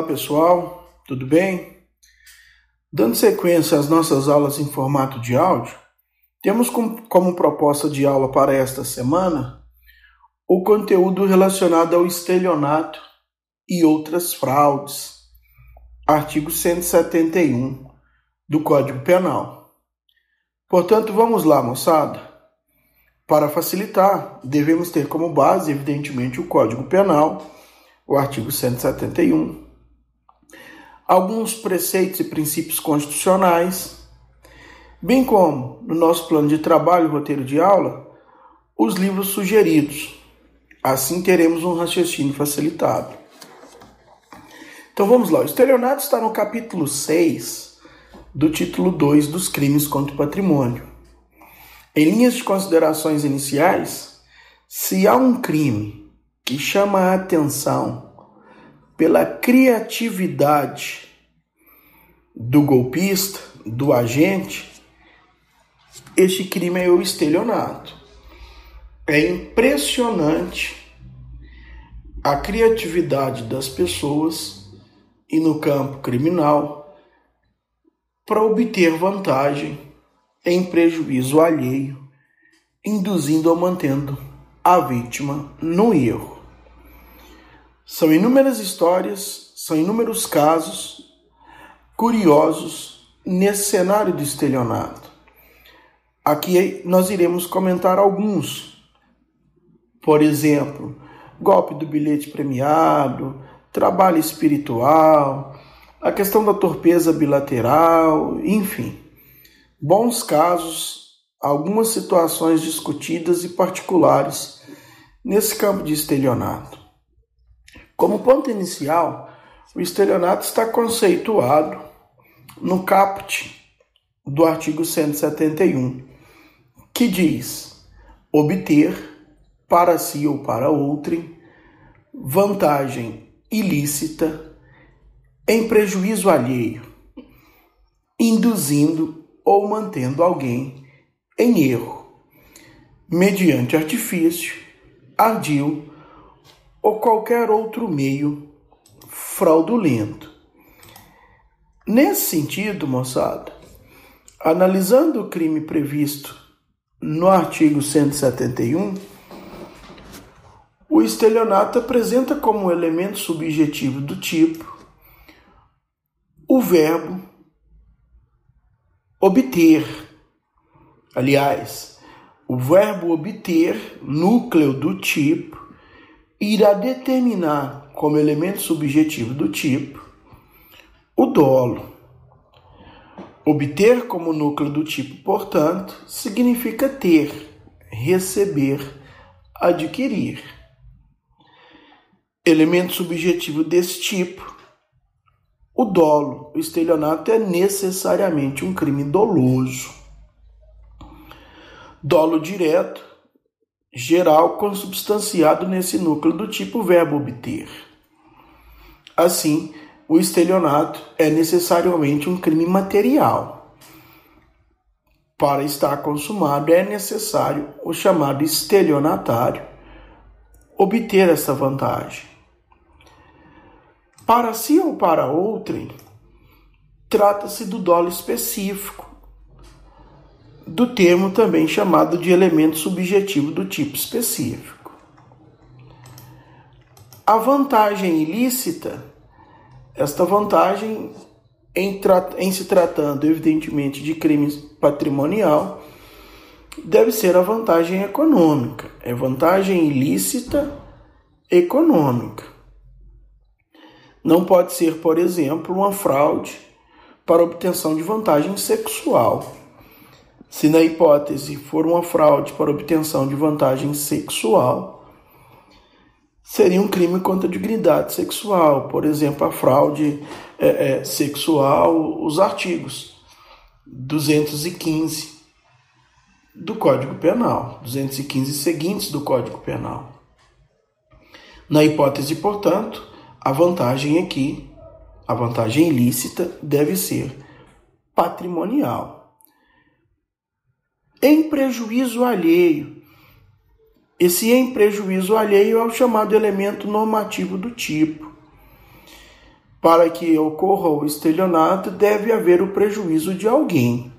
Olá pessoal, tudo bem? Dando sequência às nossas aulas em formato de áudio, temos como proposta de aula para esta semana o conteúdo relacionado ao estelionato e outras fraudes, artigo 171 do Código Penal. Portanto, vamos lá, moçada. Para facilitar, devemos ter como base, evidentemente, o Código Penal, o artigo 171, alguns preceitos e princípios constitucionais, bem como, no nosso plano de trabalho e roteiro de aula, os livros sugeridos. Assim teremos um raciocínio facilitado. Então vamos lá. O estelionato está no capítulo 6 do título 2 dos crimes contra o patrimônio. Em linhas de considerações iniciais, se há um crime que chama a atenção pela criatividade do golpista, do agente, este crime é o estelionato. É impressionante a criatividade das pessoas e no campo criminal para obter vantagem em prejuízo alheio, induzindo ou mantendo a vítima no erro. São inúmeras histórias, são inúmeros casos curiosos nesse cenário do estelionato. Aqui nós iremos comentar alguns. Por exemplo, golpe do bilhete premiado, trabalho espiritual, a questão da torpeza bilateral, enfim bons casos, algumas situações discutidas e particulares nesse campo de estelionato. Como ponto inicial, o estelionato está conceituado no caput do artigo 171, que diz: obter para si ou para outrem vantagem ilícita em prejuízo alheio, induzindo ou mantendo alguém em erro, mediante artifício, ardil ou qualquer outro meio fraudulento. Nesse sentido, moçada, analisando o crime previsto no artigo 171, o estelionato apresenta como elemento subjetivo do tipo o verbo obter. Aliás, o verbo obter, núcleo do tipo, irá determinar como elemento subjetivo do tipo o dolo. Obter como núcleo do tipo, portanto, significa ter, receber, adquirir. Elemento subjetivo desse tipo o dolo, o estelionato é necessariamente um crime doloso. Dolo direto, geral, consubstanciado nesse núcleo do tipo verbo obter. Assim, o estelionato é necessariamente um crime material. Para estar consumado, é necessário o chamado estelionatário obter essa vantagem para si ou para outrem, trata-se do dolo específico, do termo também chamado de elemento subjetivo do tipo específico. A vantagem ilícita, esta vantagem em, em se tratando evidentemente de crime patrimonial, deve ser a vantagem econômica. É vantagem ilícita econômica. Não pode ser, por exemplo, uma fraude para obtenção de vantagem sexual. Se na hipótese for uma fraude para obtenção de vantagem sexual, seria um crime contra a dignidade sexual, por exemplo, a fraude é, é, sexual, os artigos 215 do Código Penal, 215 seguintes do Código Penal. Na hipótese, portanto, a vantagem aqui, a vantagem ilícita, deve ser patrimonial. Em prejuízo alheio. Esse em prejuízo alheio é o chamado elemento normativo do tipo. Para que ocorra o estelionato, deve haver o prejuízo de alguém,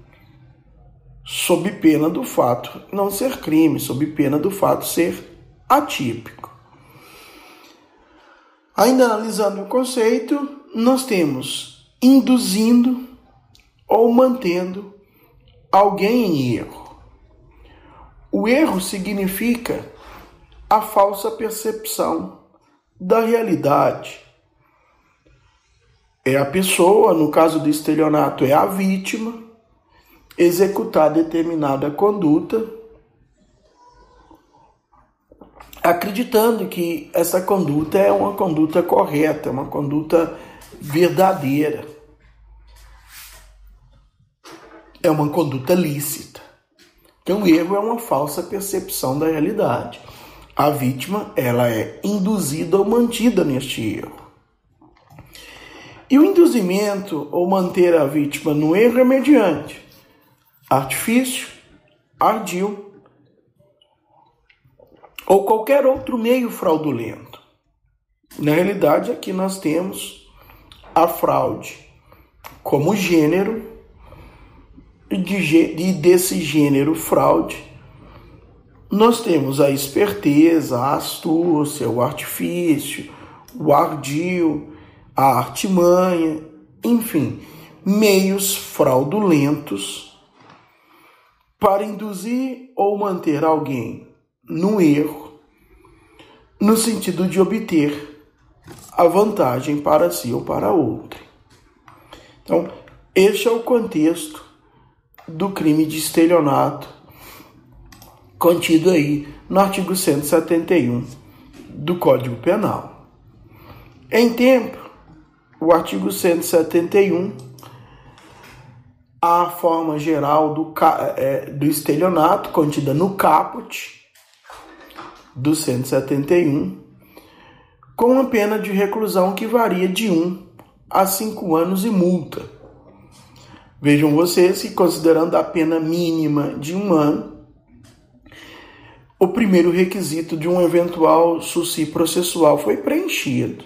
sob pena do fato não ser crime, sob pena do fato ser atípico. Ainda analisando o conceito, nós temos induzindo ou mantendo alguém em erro. O erro significa a falsa percepção da realidade. É a pessoa, no caso do estelionato, é a vítima, executar determinada conduta, acreditando que essa conduta é uma conduta correta, uma conduta verdadeira. É uma conduta lícita. Então, o erro é uma falsa percepção da realidade a vítima ela é induzida ou mantida neste erro. E o induzimento ou manter a vítima no erro é mediante artifício, ardil ou qualquer outro meio fraudulento. Na realidade, aqui nós temos a fraude como gênero e desse gênero fraude nós temos a esperteza, a astúcia, o artifício, o ardil, a artimanha, enfim, meios fraudulentos para induzir ou manter alguém no erro, no sentido de obter a vantagem para si ou para outro. Então, este é o contexto do crime de estelionato contido aí no artigo 171 do Código Penal. Em tempo, o artigo 171, a forma geral do, é, do estelionato contida no caput do 171, com uma pena de reclusão que varia de 1 a 5 anos e multa. Vejam vocês que, considerando a pena mínima de um ano, o primeiro requisito de um eventual suci processual foi preenchido.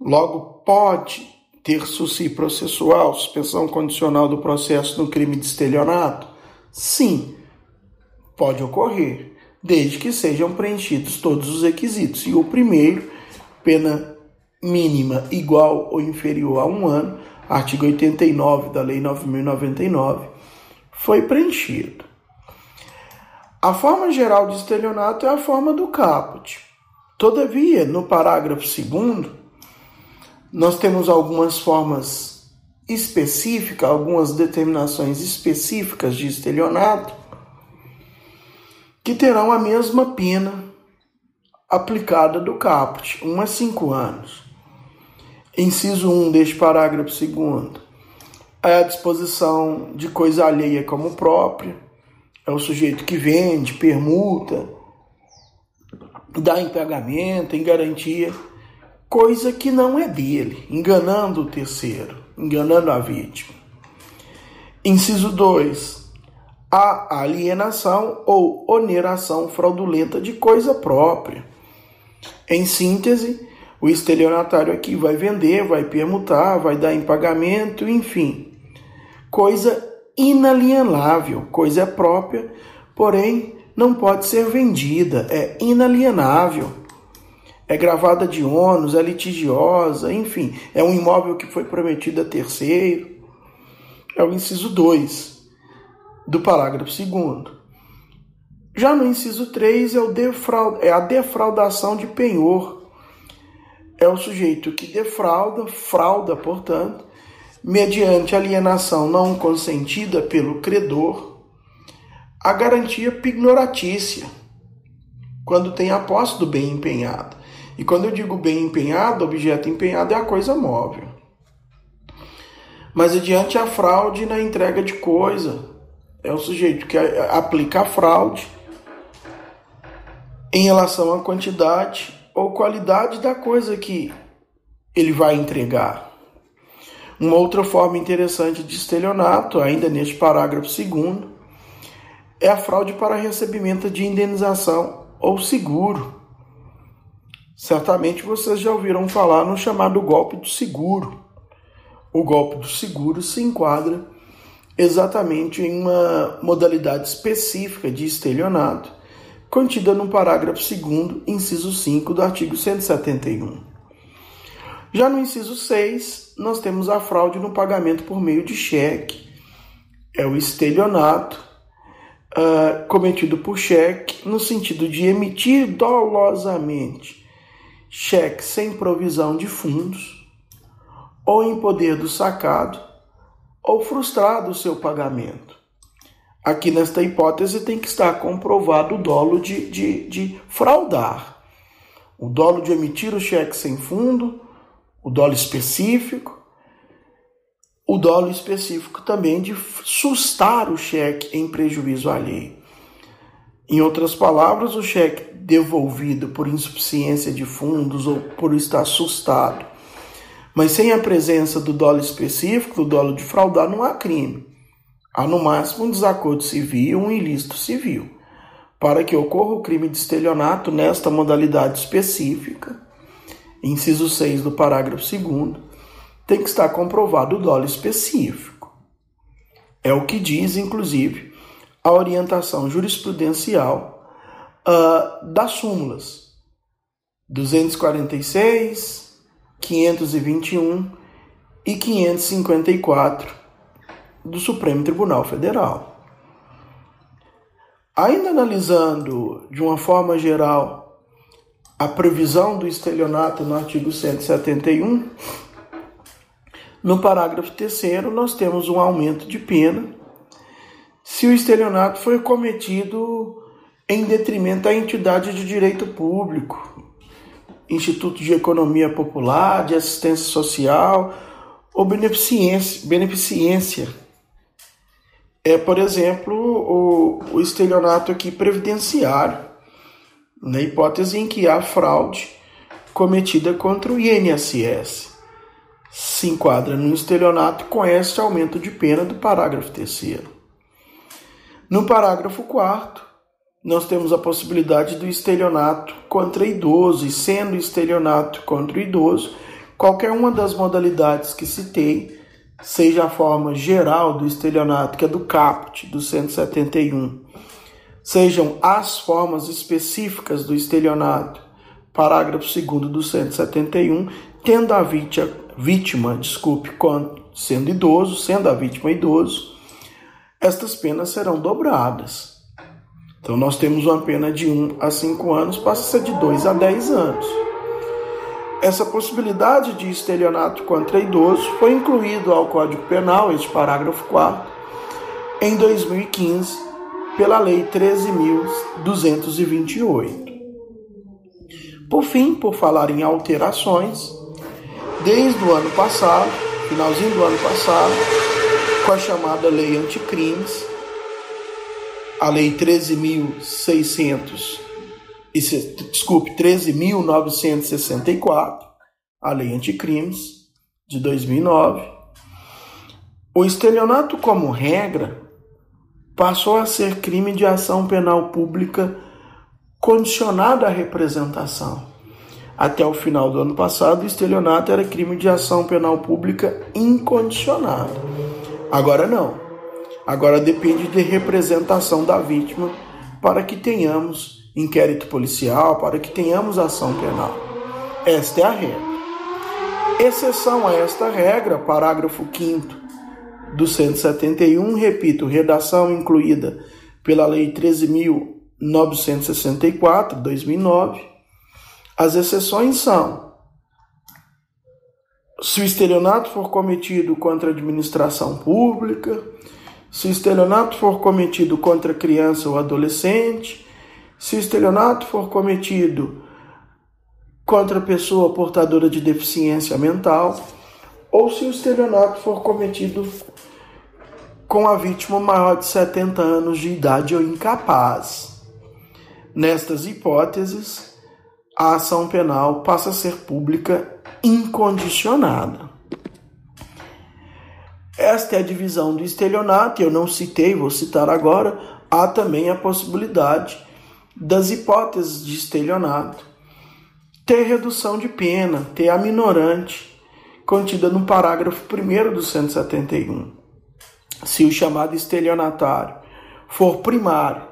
Logo, pode ter suci processual, suspensão condicional do processo no crime de estelionato? Sim, pode ocorrer, desde que sejam preenchidos todos os requisitos. E o primeiro, pena mínima igual ou inferior a um ano, artigo 89 da Lei 9099, foi preenchido. A forma geral de estelionato é a forma do caput. Todavia, no parágrafo 2, nós temos algumas formas específicas, algumas determinações específicas de estelionato que terão a mesma pena aplicada do caput, 1 a 5 anos. Inciso 1 deste parágrafo 2 é a disposição de coisa alheia como própria é o sujeito que vende, permuta, dá em pagamento, em garantia, coisa que não é dele, enganando o terceiro, enganando a vítima. Inciso 2. A alienação ou oneração fraudulenta de coisa própria. Em síntese, o estelionatário aqui vai vender, vai permutar, vai dar em pagamento, enfim, coisa inalienável, coisa própria, porém não pode ser vendida, é inalienável. É gravada de ônus, é litigiosa, enfim, é um imóvel que foi prometido a terceiro. É o inciso 2 do parágrafo 2. Já no inciso 3 é, é a defraudação de penhor. É o sujeito que defrauda, frauda, portanto, mediante alienação não consentida pelo credor, a garantia pignoratícia, quando tem a posse do bem empenhado. E quando eu digo bem empenhado, objeto empenhado é a coisa móvel. Mas adiante a fraude na entrega de coisa, é o sujeito que aplica a fraude em relação à quantidade ou qualidade da coisa que ele vai entregar. Uma outra forma interessante de estelionato, ainda neste parágrafo segundo, é a fraude para recebimento de indenização ou seguro. Certamente vocês já ouviram falar no chamado golpe do seguro. O golpe do seguro se enquadra exatamente em uma modalidade específica de estelionato, contida no parágrafo 2, inciso 5 do artigo 171. Já no inciso 6, nós temos a fraude no pagamento por meio de cheque. É o estelionato uh, cometido por cheque, no sentido de emitir dolosamente cheque sem provisão de fundos, ou em poder do sacado, ou frustrado o seu pagamento. Aqui nesta hipótese tem que estar comprovado o dolo de, de, de fraudar, o dolo de emitir o cheque sem fundo, o dolo específico, o dolo específico também de sustar o cheque em prejuízo alheio. Em outras palavras, o cheque devolvido por insuficiência de fundos ou por estar assustado, mas sem a presença do dolo específico, do dolo de fraudar, não há crime. Há no máximo um desacordo civil, um ilícito civil. Para que ocorra o crime de estelionato nesta modalidade específica, inciso 6 do parágrafo 2 tem que estar comprovado o dolo específico. É o que diz, inclusive, a orientação jurisprudencial uh, das súmulas 246, 521 e 554 do Supremo Tribunal Federal. Ainda analisando de uma forma geral a previsão do estelionato no artigo 171, no parágrafo 3, nós temos um aumento de pena se o estelionato foi cometido em detrimento da entidade de direito público, Instituto de Economia Popular, de Assistência Social ou beneficência. beneficência. É, por exemplo, o, o estelionato aqui previdenciário, na hipótese em que há fraude cometida contra o INSS se enquadra no estelionato com este aumento de pena do parágrafo 3. No parágrafo 4, nós temos a possibilidade do estelionato contra idoso, e sendo estelionato contra idoso, qualquer uma das modalidades que citei, seja a forma geral do estelionato, que é do CAPT, do 171, sejam as formas específicas do estelionato, parágrafo 2 do 171, tendo a vítima vítima, desculpe, sendo idoso, sendo a vítima idoso, estas penas serão dobradas. Então nós temos uma pena de 1 a 5 anos, passa a ser de 2 a 10 anos. Essa possibilidade de estelionato contra idoso foi incluído ao Código Penal, este parágrafo 4, em 2015, pela Lei 13.228. Por fim, por falar em alterações, desde o ano passado, finalzinho do ano passado, com a chamada Lei Anticrimes, a Lei 13.600, desculpe, 13.964, a Lei Anticrimes de 2009. O estelionato, como regra, passou a ser crime de ação penal pública condicionada à representação até o final do ano passado, o estelionato era crime de ação penal pública incondicionada. Agora não. Agora depende de representação da vítima para que tenhamos inquérito policial, para que tenhamos ação penal. Esta é a regra. Exceção a esta regra, parágrafo 5 do 171, repito, redação incluída pela Lei 13.964, 2009, as exceções são: se o estelionato for cometido contra a administração pública, se o estelionato for cometido contra criança ou adolescente, se o estelionato for cometido contra pessoa portadora de deficiência mental, ou se o estelionato for cometido com a vítima maior de 70 anos de idade ou incapaz. Nestas hipóteses, a ação penal passa a ser pública incondicionada. Esta é a divisão do estelionato, eu não citei, vou citar agora. Há também a possibilidade das hipóteses de estelionato, ter redução de pena, ter a minorante contida no parágrafo 1 do 171. Se o chamado estelionatário for primário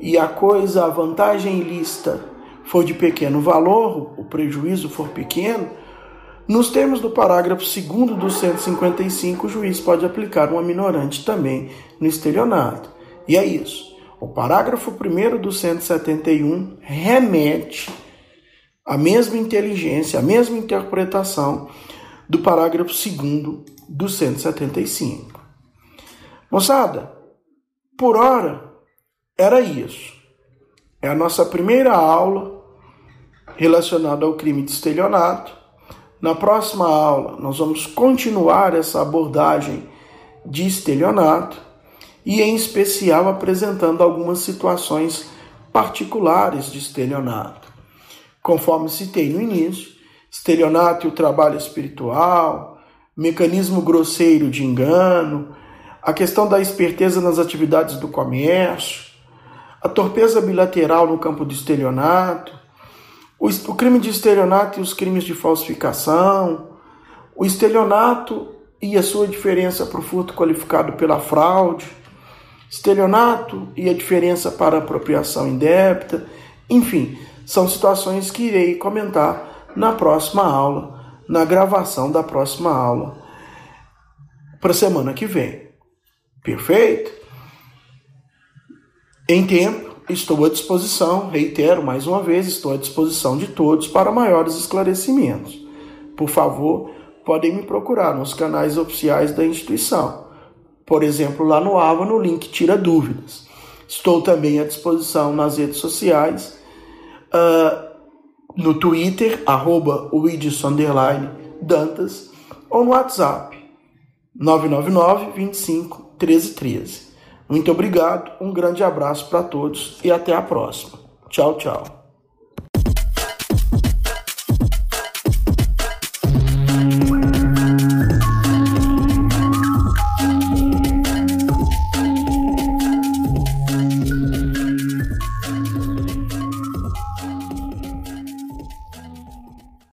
e a coisa, a vantagem ilícita for de pequeno valor, o prejuízo for pequeno, nos termos do parágrafo 2 do 155, o juiz pode aplicar uma minorante também no estelionato. E é isso. O parágrafo 1 do 171 remete à mesma inteligência, à mesma interpretação do parágrafo 2 do 175. Moçada, por hora era isso. É a nossa primeira aula relacionada ao crime de estelionato. Na próxima aula, nós vamos continuar essa abordagem de estelionato e, em especial, apresentando algumas situações particulares de estelionato. Conforme citei no início, estelionato e o trabalho espiritual, mecanismo grosseiro de engano, a questão da esperteza nas atividades do comércio, a torpeza bilateral no campo do estelionato, o, crime de estelionato e os crimes de falsificação, o estelionato e a sua diferença para o furto qualificado pela fraude, estelionato e a diferença para apropriação indébita, enfim, são situações que irei comentar na próxima aula, na gravação da próxima aula, para semana que vem. Perfeito? Em tempo, estou à disposição, reitero mais uma vez, estou à disposição de todos para maiores esclarecimentos. Por favor, podem me procurar nos canais oficiais da instituição. Por exemplo, lá no AVA, no link Tira Dúvidas. Estou também à disposição nas redes sociais, uh, no Twitter, arroba Dantas, ou no WhatsApp, 999 25 1313. Muito obrigado, um grande abraço para todos e até a próxima. Tchau, tchau.